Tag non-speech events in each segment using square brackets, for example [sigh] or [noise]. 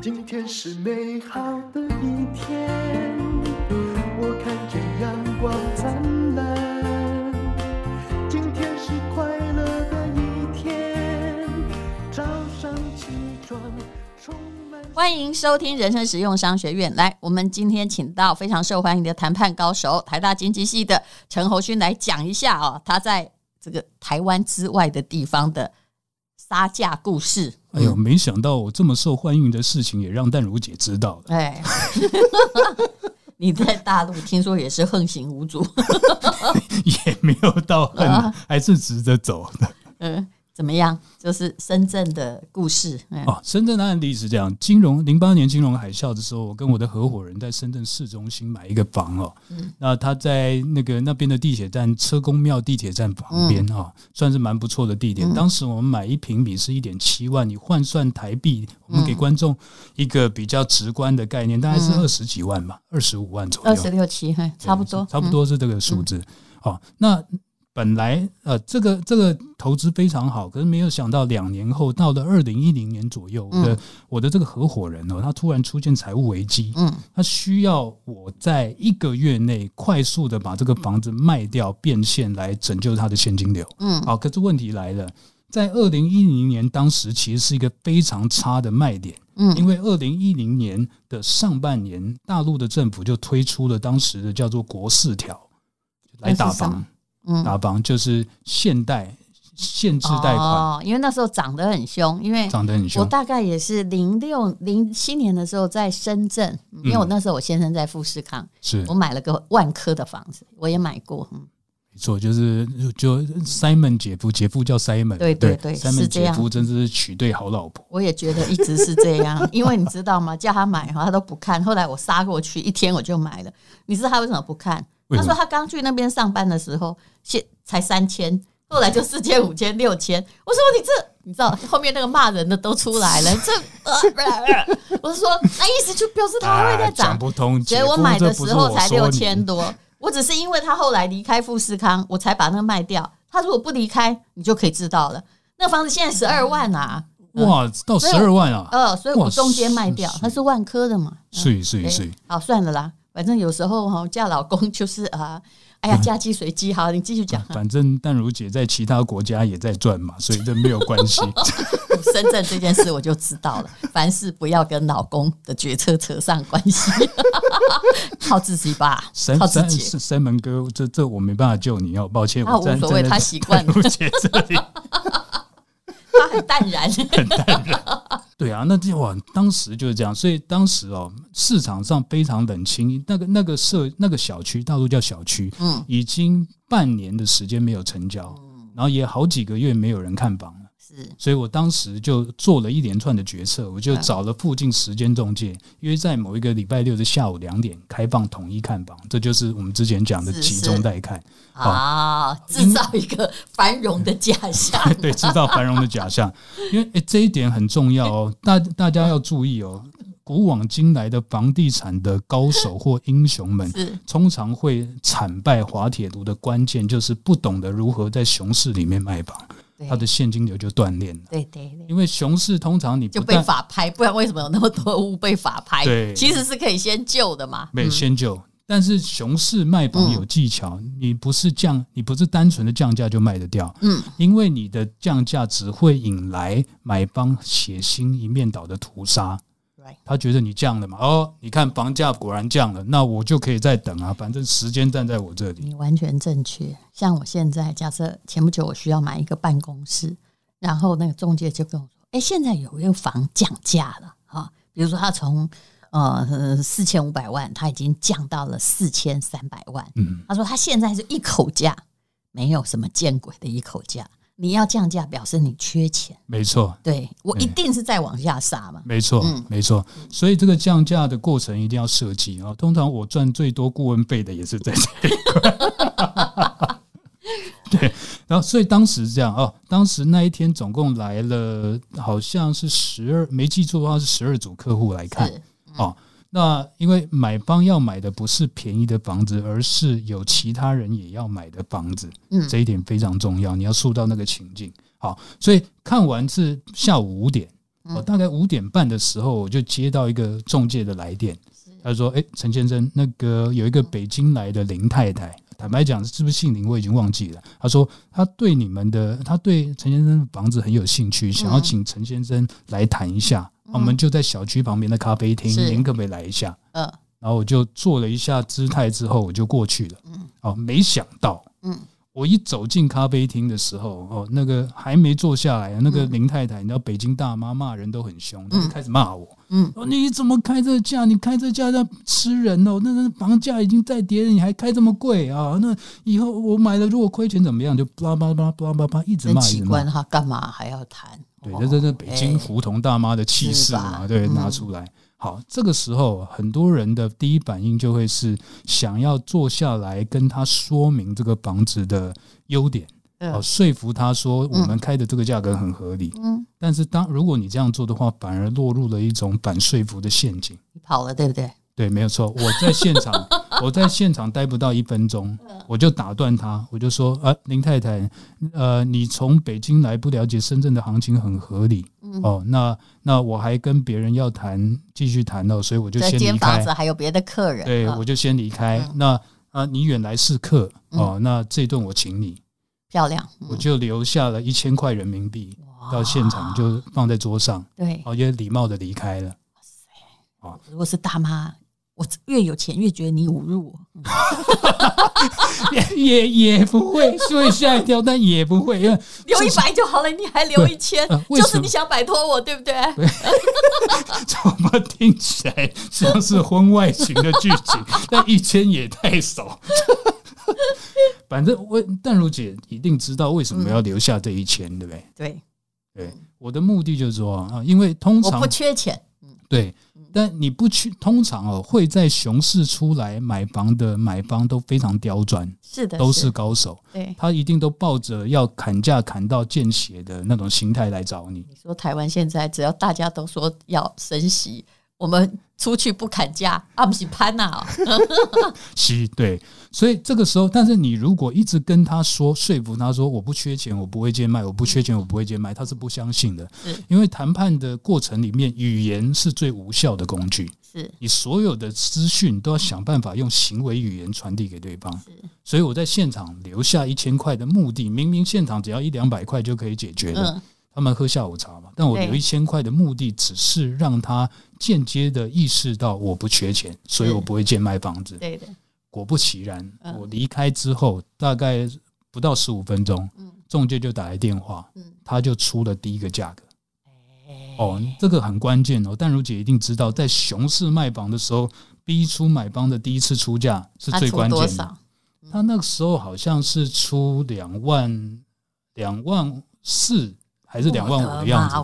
今天是美好的一天，我看见阳光灿烂。今天是快乐的一天，早上起床充满。欢迎收听人生实用商学院。来，我们今天请到非常受欢迎的谈判高手，台大经济系的陈侯勋来讲一下哦，他在这个台湾之外的地方的。杀价故事，哎呦，没想到我这么受欢迎的事情也让淡如姐知道了。哎，[laughs] 你在大陆听说也是横行无阻，[laughs] 也没有到很，还是直着走的。嗯。怎么样？就是深圳的故事。哦，深圳的案例是这样：金融零八年金融海啸的时候，我跟我的合伙人在深圳市中心买一个房哦。嗯。那他在那个那边的地铁站车公庙地铁站旁边哈，算是蛮不错的地点。当时我们买一平米是一点七万，你换算台币，我们给观众一个比较直观的概念，大概是二十几万吧，二十五万左右，二十六七，差不多，差不多是这个数字。好，那。本来呃，这个这个投资非常好，可是没有想到两年后，到了二零一零年左右，我的、嗯、我的这个合伙人哦，他突然出现财务危机，嗯，他需要我在一个月内快速的把这个房子卖掉变现，来拯救他的现金流，嗯，好，可是问题来了，在二零一零年当时其实是一个非常差的卖点，嗯，因为二零一零年的上半年，大陆的政府就推出了当时的叫做国四条来打房。打房就是限贷、限制贷款，哦，因为那时候涨得很凶，因为涨得很凶。我大概也是零六零七年的时候在深圳，因为我那时候我先生在富士康，是我买了个万科的房子，我也买过，嗯，没错，就是就 Simon 姐夫，姐夫叫 Simon，对对对，对，Simon 姐夫真是娶对好老婆。我也觉得一直是这样，因为你知道吗？叫他买哈，他都不看，后来我杀过去一天我就买了。你知道他为什么不看？他说他刚去那边上班的时候，现才三千，后来就四千、五千、六千。我说你这，你知道后面那个骂人的都出来了。这呃，[laughs] 我是说，那意思就表示他还会再涨。讲不通。所以我买的时候才六千多，我只是因为他后来离开富士康，我才把那个卖掉。他如果不离开，你就可以知道了。那房子现在十二万啊！哇，到十二万啊！呃，所以我中间卖掉，它是万科的嘛。是是是。好，算了啦。反正有时候哈嫁老公就是啊，哎呀嫁鸡随鸡，好，你继续讲。[laughs] 反正淡如姐在其他国家也在赚嘛，所以这没有关系。[laughs] 深圳这件事我就知道了，凡事不要跟老公的决策扯上关系，[laughs] 靠自己吧。靠自己。三门哥，这这我没办法救你，要抱歉。他无所谓，他习惯了。他很淡然，很淡然。对啊，那这哇，当时就是这样，所以当时哦，市场上非常冷清。那个那个社那个小区，大陆叫小区，嗯，已经半年的时间没有成交，然后也好几个月没有人看房了。所以我当时就做了一连串的决策，我就找了附近时间中介，约在某一个礼拜六的下午两点开放统一看房，这就是我们之前讲的集中带看。啊，制造一个繁荣的假象。[laughs] 对，制造繁荣的假象，因为诶这一点很重要哦，[laughs] 大大家要注意哦，古往今来的房地产的高手或英雄们，通常会惨败滑铁卢的关键就是不懂得如何在熊市里面卖房。他的现金流就断裂了。对对对，因为熊市通常你就被法拍，不然为什么有那么多屋被法拍？对，其实是可以先救的嘛。没先救，但是熊市卖房有技巧，你不是降，你不是单纯的降价就卖得掉。嗯，因为你的降价只会引来买方血腥一面倒的屠杀。他觉得你降了嘛？哦，你看房价果然降了，那我就可以再等啊，反正时间站在我这里。你完全正确。像我现在，假设前不久我需要买一个办公室，然后那个中介就跟我说：“哎，现在有一个房降价了哈，比如说他从呃四千五百万，他已经降到了四千三百万。嗯，他说他现在是一口价，没有什么见鬼的一口价。”你要降价，表示你缺钱。没错，对我一定是在往下杀嘛。没错，嗯，没错。所以这个降价的过程一定要设计啊。通常我赚最多顾问费的也是在这一块。[laughs] 对，然后所以当时这样哦，当时那一天总共来了，好像是十二，没记错的话是十二组客户来看哦。那因为买方要买的不是便宜的房子，而是有其他人也要买的房子，嗯，这一点非常重要。你要塑造那个情境，好，所以看完是下午五点，我大概五点半的时候，我就接到一个中介的来电，他说：“哎，陈先生，那个有一个北京来的林太太，坦白讲，是不是姓林？我已经忘记了。他说他对你们的，他对陈先生的房子很有兴趣，想要请陈先生来谈一下。我们就在小区旁边的咖啡厅，您可不可以来一下？嗯，然后我就做了一下姿态之后，我就过去了。嗯，哦，没想到，嗯。”我一走进咖啡厅的时候，哦，那个还没坐下来，那个林太太，你知道北京大妈骂人都很凶，她就开始骂我，嗯，哦，你怎么开这个价？你开这价在吃人哦？那那房价已经在跌了，你还开这么贵啊？那以后我买了，如果亏钱怎么样？就巴拉巴拉巴拉巴拉巴拉一直骂，一直骂，他干嘛还要谈？对，这这这北京胡同大妈的气势嘛，对，拿出来。好，这个时候很多人的第一反应就会是想要坐下来跟他说明这个房子的优点，哦，说服他说我们开的这个价格很合理。嗯，但是当如果你这样做的话，反而落入了一种反说服的陷阱。你跑了，对不对？对，没有错。我在现场，[laughs] 我在现场待不到一分钟，我就打断他，我就说：“啊，林太太，呃，你从北京来，不了解深圳的行情很合理。哦，那那我还跟别人要谈，继续谈哦，所以我就先离开。还有别的客人，对，我就先离开。那啊，你远来是客哦，那这顿我请你，漂亮，我就留下了一千块人民币到现场，就放在桌上，对，哦，也礼貌的离开了。哇塞，哦，如果是大妈。我越有钱越觉得你侮辱我，[laughs] 也也也不会，所以吓一跳，但也不会，因为 [laughs] 留一百就好了，你还留一千，就是你想摆脱我，对不对？对，[laughs] 怎么听起来像是婚外情的剧情？但一千也太少。反正我淡如姐一定知道为什么要留下这一千，对不对？对，对，我的目的就是说啊，因为通常我不缺钱，对。但你不去，通常哦会在熊市出来买房的买方都非常刁钻，是的，都是高手。对，他一定都抱着要砍价砍到见血的那种心态来找你。你说台湾现在只要大家都说要升息，我们出去不砍价，啊不是潘呐？[laughs] 是，对。所以这个时候，但是你如果一直跟他说说服他说我不缺钱，我不会贱卖，我不缺钱，我不会贱卖，他是不相信的。是，因为谈判的过程里面，语言是最无效的工具。是，你所有的资讯都要想办法用行为语言传递给对方。是，所以我在现场留下一千块的目的，明明现场只要一两百块就可以解决的。嗯，他们喝下午茶嘛，但我留一千块的目的，只是让他间接的意识到我不缺钱，所以我不会贱卖房子。对的。果不其然，我离开之后大概不到十五分钟，中介就打来电话，他就出了第一个价格。哦，这个很关键哦，但如姐一定知道，在熊市卖房的时候，逼出买方的第一次出价是最关键的。他那个时候好像是出两万两万四还是两万五的样子。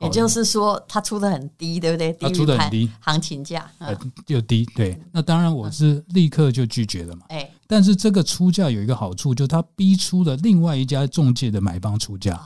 也就是说，他出的很低，对不对？他出的很低，行情价呃就低。对，那当然我是立刻就拒绝了嘛。哎，但是这个出价有一个好处，就是他逼出了另外一家中介的买方出价，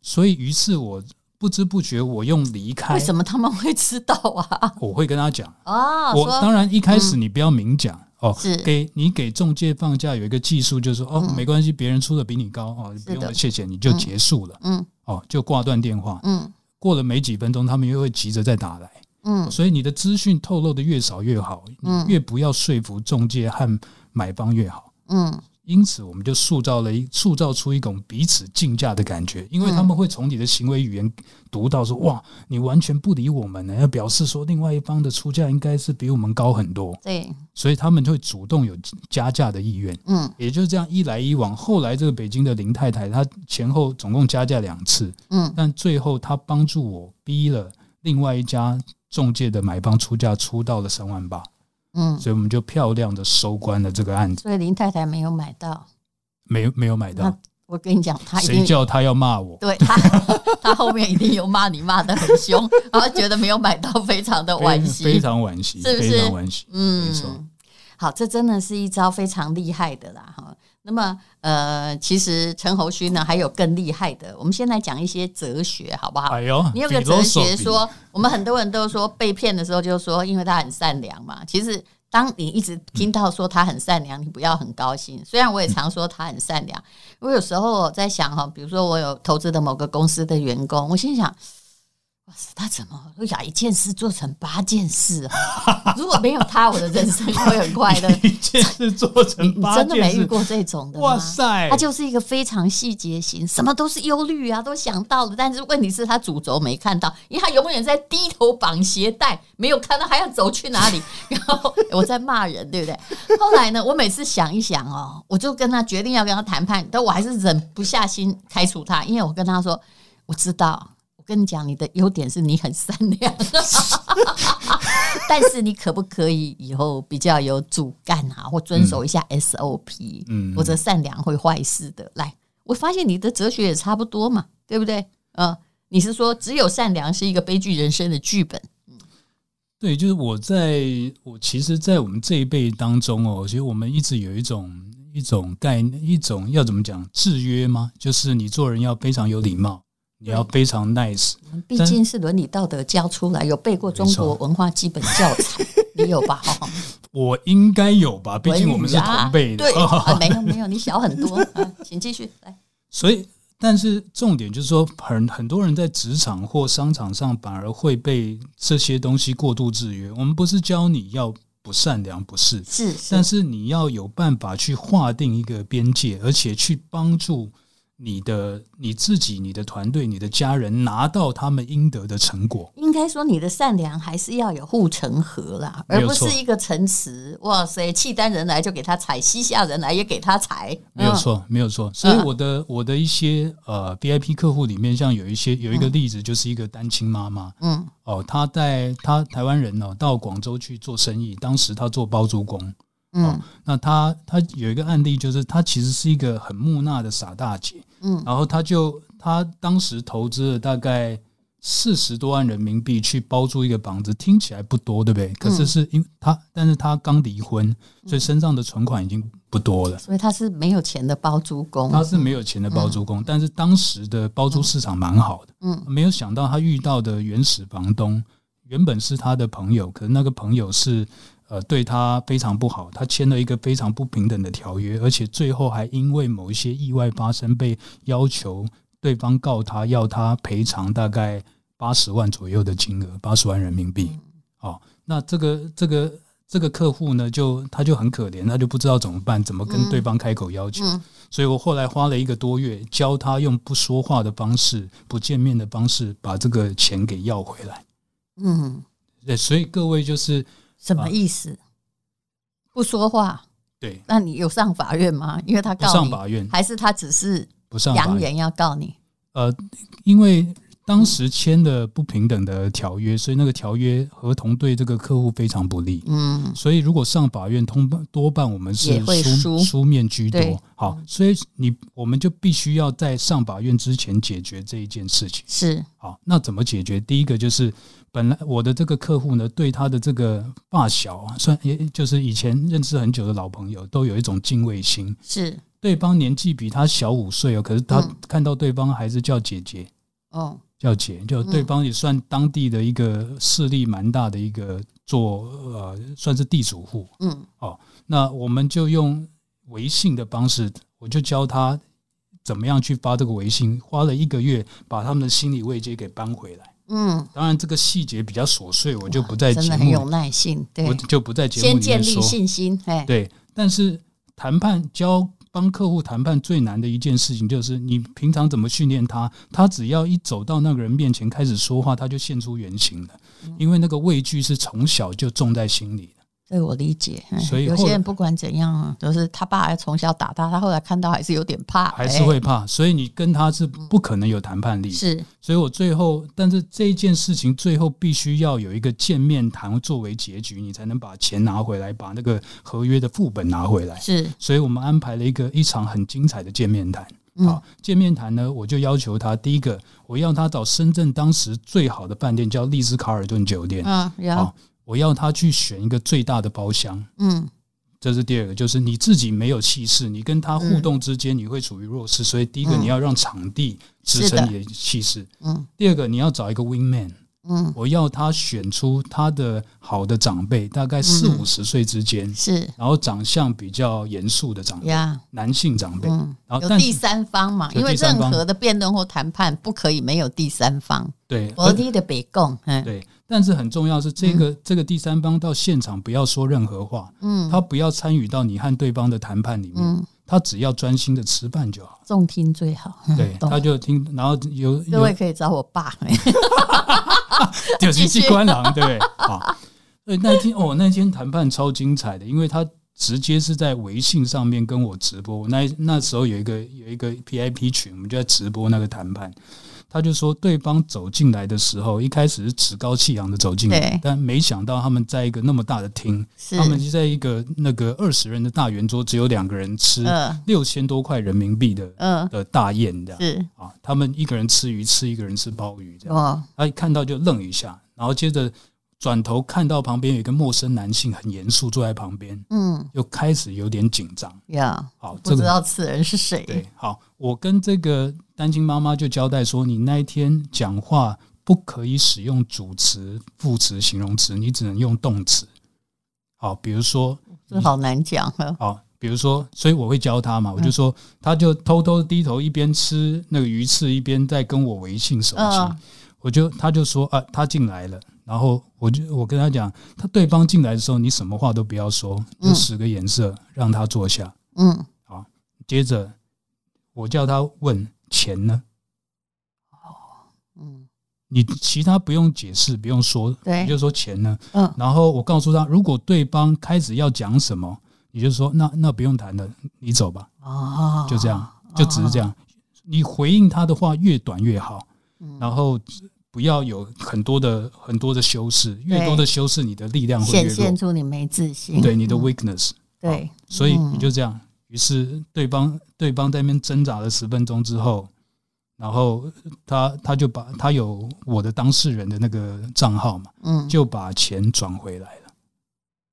所以于是我不知不觉我用离开。为什么他们会知道啊？[laughs] 我会跟他讲哦。我当然一开始你不要明讲哦，是给你给中介放假有一个技术，就是说哦没关系，别人出的比你高哦，不用了，谢谢，你就结束了。嗯，哦就挂断电话。嗯。过了没几分钟，他们又会急着再打来。嗯，所以你的资讯透露的越少越好，嗯，越不要说服中介和买方越好。嗯，因此我们就塑造了一塑造出一种彼此竞价的感觉，因为他们会从你的行为语言读到说，哇，你完全不理我们呢，要表示说另外一方的出价应该是比我们高很多。对，所以他们就会主动有加价的意愿。嗯，也就是这样一来一往，后来这个北京的林太太，她前后总共加价两次。嗯，但最后她帮助我逼了另外一家。中介的买方出价出到了三万八，嗯，所以我们就漂亮的收官了这个案子。所以林太太没有买到，没有没有买到。我跟你讲，他谁叫他要骂我？对他，[laughs] 他后面一定有骂你，骂得很凶，[laughs] 然后觉得没有买到，非常的惋惜，非常惋惜，是不是？非常惋惜，嗯，没错。好，这真的是一招非常厉害的啦，哈。那么，呃，其实陈侯勋呢还有更厉害的。我们先来讲一些哲学，好不好？哎呦，你有个哲学说，我们很多人都说被骗的时候，就说因为他很善良嘛。其实，当你一直听到说他很善良，你不要很高兴。虽然我也常说他很善良，我有时候在想哈，比如说我有投资的某个公司的员工，我心想，哇塞，他怎么会把一件事做成八件事啊？[laughs] 如果没有他，我的人生会很快乐。[laughs] 一件事做成八件事，你真的没遇过这种的吗？哇塞，他就是一个非常细节型，什么都是忧虑啊，都想到了。但是问题是，他主轴没看到，因为他永远在低头绑鞋带，没有看到还要走去哪里。[laughs] 然后我在骂人，对不对？后来呢，我每次想一想哦，我就跟他决定要跟他谈判，但我还是忍不下心开除他，因为我跟他说，我知道。我跟你讲，你的优点是你很善良，[laughs] 但是你可不可以以后比较有主干啊，或遵守一下 SOP？嗯，否则善良会坏事的。来，我发现你的哲学也差不多嘛，对不对？呃，你是说只有善良是一个悲剧人生的剧本？嗯，对，就是我在我其实，在我们这一辈当中哦，其实我们一直有一种一种概念，一种要怎么讲制约吗？就是你做人要非常有礼貌。你要非常 nice，毕竟是伦理道德教出来，有背过中国文化基本教材，你有吧？[laughs] 我应该有吧？毕竟我们是同辈的。[laughs] 对，没有没有，你小很多。请继续来。[laughs] 所以，但是重点就是说，很很多人在职场或商场上，反而会被这些东西过度制约。我们不是教你要不善良，不是，是，但是你要有办法去划定一个边界，而且去帮助。你的你自己、你的团队、你的家人拿到他们应得的成果，应该说你的善良还是要有护城河啦，而不是一个城池。哇塞，契丹人来就给他踩，西夏人来也给他踩，没有错，没有错。所以我的、嗯、我的一些呃 VIP 客户里面，像有一些有一个例子，就是一个单亲妈妈，嗯，哦，他在他台湾人哦，到广州去做生意，当时他做包租公。嗯、哦，那他他有一个案例，就是他其实是一个很木讷的傻大姐，嗯，然后他就他当时投资了大概四十多万人民币去包租一个房子，听起来不多，对不对？可是是因为他，但是他刚离婚，所以身上的存款已经不多了，所以他是没有钱的包租公，他是没有钱的包租公，但是当时的包租市场蛮好的，嗯，没有想到他遇到的原始房东原本是他的朋友，可是那个朋友是。呃，对他非常不好，他签了一个非常不平等的条约，而且最后还因为某一些意外发生，被要求对方告他，要他赔偿大概八十万左右的金额，八十万人民币。哦，那这个这个这个客户呢，就他就很可怜，他就不知道怎么办，怎么跟对方开口要求。所以我后来花了一个多月，教他用不说话的方式、不见面的方式，把这个钱给要回来。嗯，对，所以各位就是。什么意思？不说话。对，那你有上法院吗？因为他告你，上法院，还是他只是不上扬言要告你？呃，因为。当时签的不平等的条约，所以那个条约合同对这个客户非常不利。嗯，所以如果上法院，通多半我们是书书面居多。好，所以你我们就必须要在上法院之前解决这一件事情。是，好，那怎么解决？第一个就是，本来我的这个客户呢，对他的这个发小啊，算也就是以前认识很久的老朋友，都有一种敬畏心。是，对方年纪比他小五岁哦，可是他看到对方还是叫姐姐。哦。叫姐，就对方也算当地的一个势力蛮大的一个做呃，算是地主户。嗯，哦，那我们就用微信的方式，我就教他怎么样去发这个微信，花了一个月把他们的心理慰藉给搬回来。嗯，当然这个细节比较琐碎，我就不在节目，真的很有耐心，对，我就不在节目里面说。先建立信心，对，但是谈判教。帮客户谈判最难的一件事情，就是你平常怎么训练他，他只要一走到那个人面前开始说话，他就现出原形了，因为那个畏惧是从小就种在心里的。对，我理解。所以有些人不管怎样，都是他爸从小打他，他后来看到还是有点怕，还是会怕。所以你跟他是不可能有谈判力。是，所以我最后，但是这一件事情最后必须要有一个见面谈作为结局，你才能把钱拿回来，把那个合约的副本拿回来。是，所以我们安排了一个一场很精彩的见面谈。好，见面谈呢，我就要求他，第一个，我要他找深圳当时最好的饭店，叫丽思卡尔顿酒店。嗯，好。我要他去选一个最大的包厢，嗯，这是第二个，就是你自己没有气势，你跟他互动之间你会处于弱势，嗯、所以第一个你要让场地支撑你的气势，嗯，第二个你要找一个 wing man，嗯，我要他选出他的好的长辈，大概四五十岁之间，嗯、是，然后长相比较严肃的长辈，呀男性长辈，嗯、然后有第三方嘛，因为任何的辩论或谈判不可以没有第三方，对，我的北共，嗯，对，但是很重要是这个、嗯、这个第三方到现场不要说任何话，嗯，他不要参与到你和对方的谈判里面。嗯他只要专心的吃饭就好，重听最好。对，[laughs] 他就听，然后有各位可以找我爸，[laughs] 就是机关狼，对不对？好，对，那天哦，那天谈判超精彩的，因为他直接是在微信上面跟我直播。那那时候有一个有一个 PIP 群，我们就在直播那个谈判。他就说，对方走进来的时候，一开始是趾高气扬的走进来，但没想到他们在一个那么大的厅，他们就在一个那个二十人的大圆桌，只有两个人吃六千多块人民币的的大宴这样，是。啊，他们一个人吃鱼，吃一个人吃鲍鱼这样，他一看到就愣一下，然后接着转头看到旁边有一个陌生男性很严肃坐在旁边，嗯，又开始有点紧张呀，好，不知道此人是谁，对，好，我跟这个。单亲妈妈就交代说：“你那一天讲话不可以使用主词、副词、形容词，你只能用动词。好，比如说，这好难讲。好，比如说，所以我会教他嘛，我就说，他就偷偷低头一边吃那个鱼翅，一边在跟我微信手机。我就他就说啊，他进来了，然后我就我跟他讲，他对方进来的时候，你什么话都不要说，就使个眼色让他坐下。嗯，好，接着我叫他问。”钱呢？哦，嗯，你其他不用解释，不用说，对，你就说钱呢。嗯，然后我告诉他，如果对方开始要讲什么，你就说那那不用谈了，你走吧。哦，就这样，就只是这样。你回应他的话越短越好，然后不要有很多的很多的修饰，越多的修饰，你的力量会越弱，显现出你没自信，对你的 weakness。对，所以你就这样。于是对方对方在那边挣扎了十分钟之后，然后他他就把他有我的当事人的那个账号嘛，嗯，就把钱转回来了。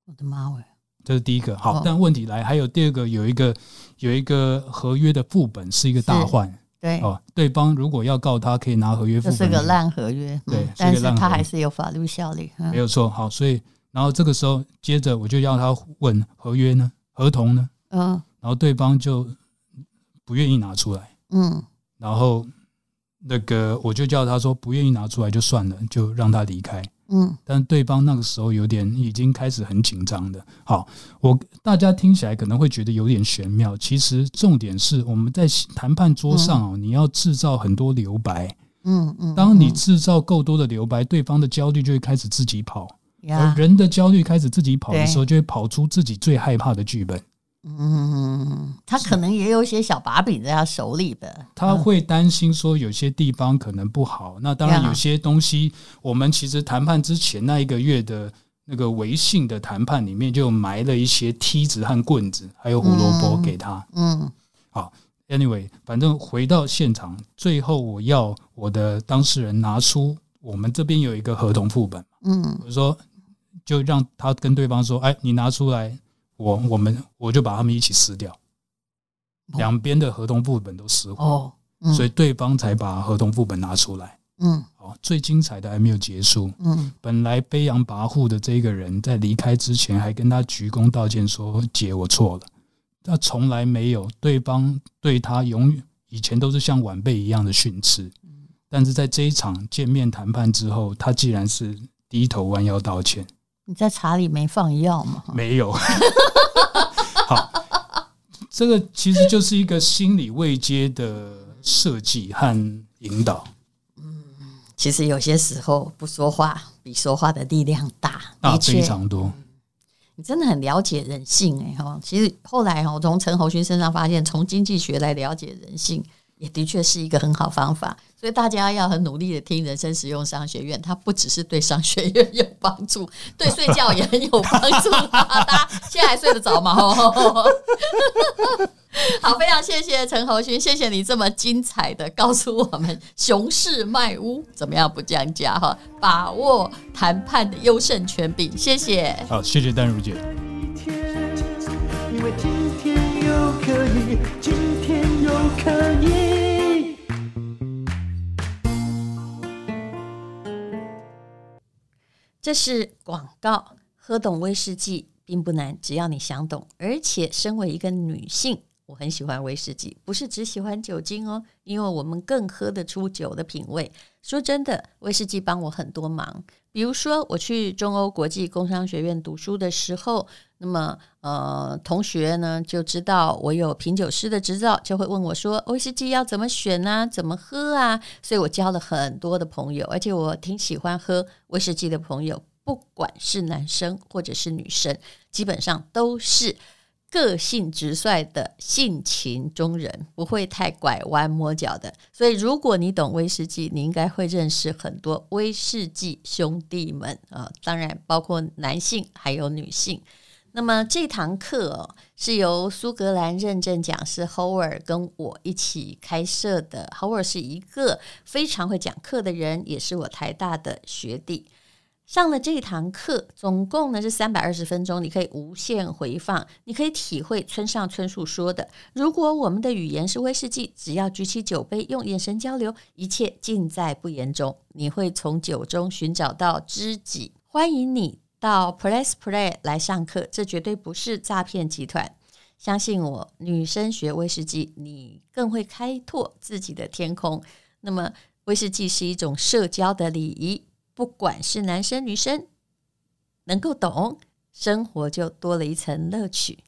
我的妈喂！这是第一个。好，但问题来还有第二个，有一个有一个合约的副本是一个大患，对。哦，对方如果要告他，可以拿合约这是个烂合约，对，但是他还是有法律效力，没有错。好，所以然后这个时候接着我就要他问合约呢，合同呢，嗯。然后对方就不愿意拿出来，嗯，然后那个我就叫他说不愿意拿出来就算了，就让他离开，嗯。但对方那个时候有点已经开始很紧张的。好，我大家听起来可能会觉得有点玄妙，其实重点是我们在谈判桌上哦，你要制造很多留白，嗯嗯。当你制造够多的留白，对方的焦虑就会开始自己跑，而人的焦虑开始自己跑的时候，就会跑出自己最害怕的剧本。嗯，他可能也有一些小把柄在他手里的。他会担心说有些地方可能不好。那当然有些东西，我们其实谈判之前那一个月的那个微信的谈判里面就埋了一些梯子和棍子，还有胡萝卜给他。嗯，好，Anyway，反正回到现场，最后我要我的当事人拿出我们这边有一个合同副本。嗯，我说就让他跟对方说，哎，你拿出来。我我们我就把他们一起撕掉，两边的合同副本都撕毁，哦嗯、所以对方才把合同副本拿出来。嗯，好，最精彩的还没有结束。嗯，本来飞扬跋扈的这个人在离开之前还跟他鞠躬道歉，说：“姐，我错了。”他从来没有，对方对他永远以前都是像晚辈一样的训斥，但是在这一场见面谈判之后，他既然是低头弯腰道歉。你在茶里没放药吗？没有。[laughs] 好，这个其实就是一个心理位阶的设计和引导。嗯，其实有些时候不说话比说话的力量大，大非常多。你真的很了解人性哎哈。其实后来哈，我从陈侯勋身上发现，从经济学来了解人性。也的确是一个很好方法，所以大家要很努力的听人生实用商学院。它不只是对商学院有帮助，[laughs] 对睡觉也很有帮助。大家现在还睡得着吗？[laughs] 好，非常谢谢陈侯勋，谢谢你这么精彩的告诉我们熊市卖屋怎么样不降价哈，把握谈判的优胜权柄。谢谢。好，谢谢丹如姐。可以。这是广告，喝懂威士忌并不难，只要你想懂。而且，身为一个女性，我很喜欢威士忌，不是只喜欢酒精哦，因为我们更喝得出酒的品味。说真的，威士忌帮我很多忙。比如说，我去中欧国际工商学院读书的时候，那么呃，同学呢就知道我有品酒师的执照，就会问我说：“威士忌要怎么选啊？怎么喝啊？”所以我交了很多的朋友，而且我挺喜欢喝威士忌的朋友，不管是男生或者是女生，基本上都是。个性直率的性情中人，不会太拐弯抹角的。所以，如果你懂威士忌，你应该会认识很多威士忌兄弟们啊，当然包括男性还有女性。那么这堂课哦，是由苏格兰认证讲师 Howard 跟我一起开设的。Howard 是一个非常会讲课的人，也是我台大的学弟。上了这堂课，总共呢是三百二十分钟，你可以无限回放，你可以体会村上春树说的：“如果我们的语言是威士忌，只要举起酒杯，用眼神交流，一切尽在不言中。你会从酒中寻找到知己。”欢迎你到 Press Play 来上课，这绝对不是诈骗集团。相信我，女生学威士忌，你更会开拓自己的天空。那么，威士忌是一种社交的礼仪。不管是男生女生，能够懂，生活就多了一层乐趣。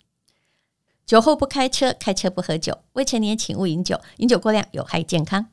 酒后不开车，开车不喝酒。未成年请勿饮酒，饮酒过量有害健康。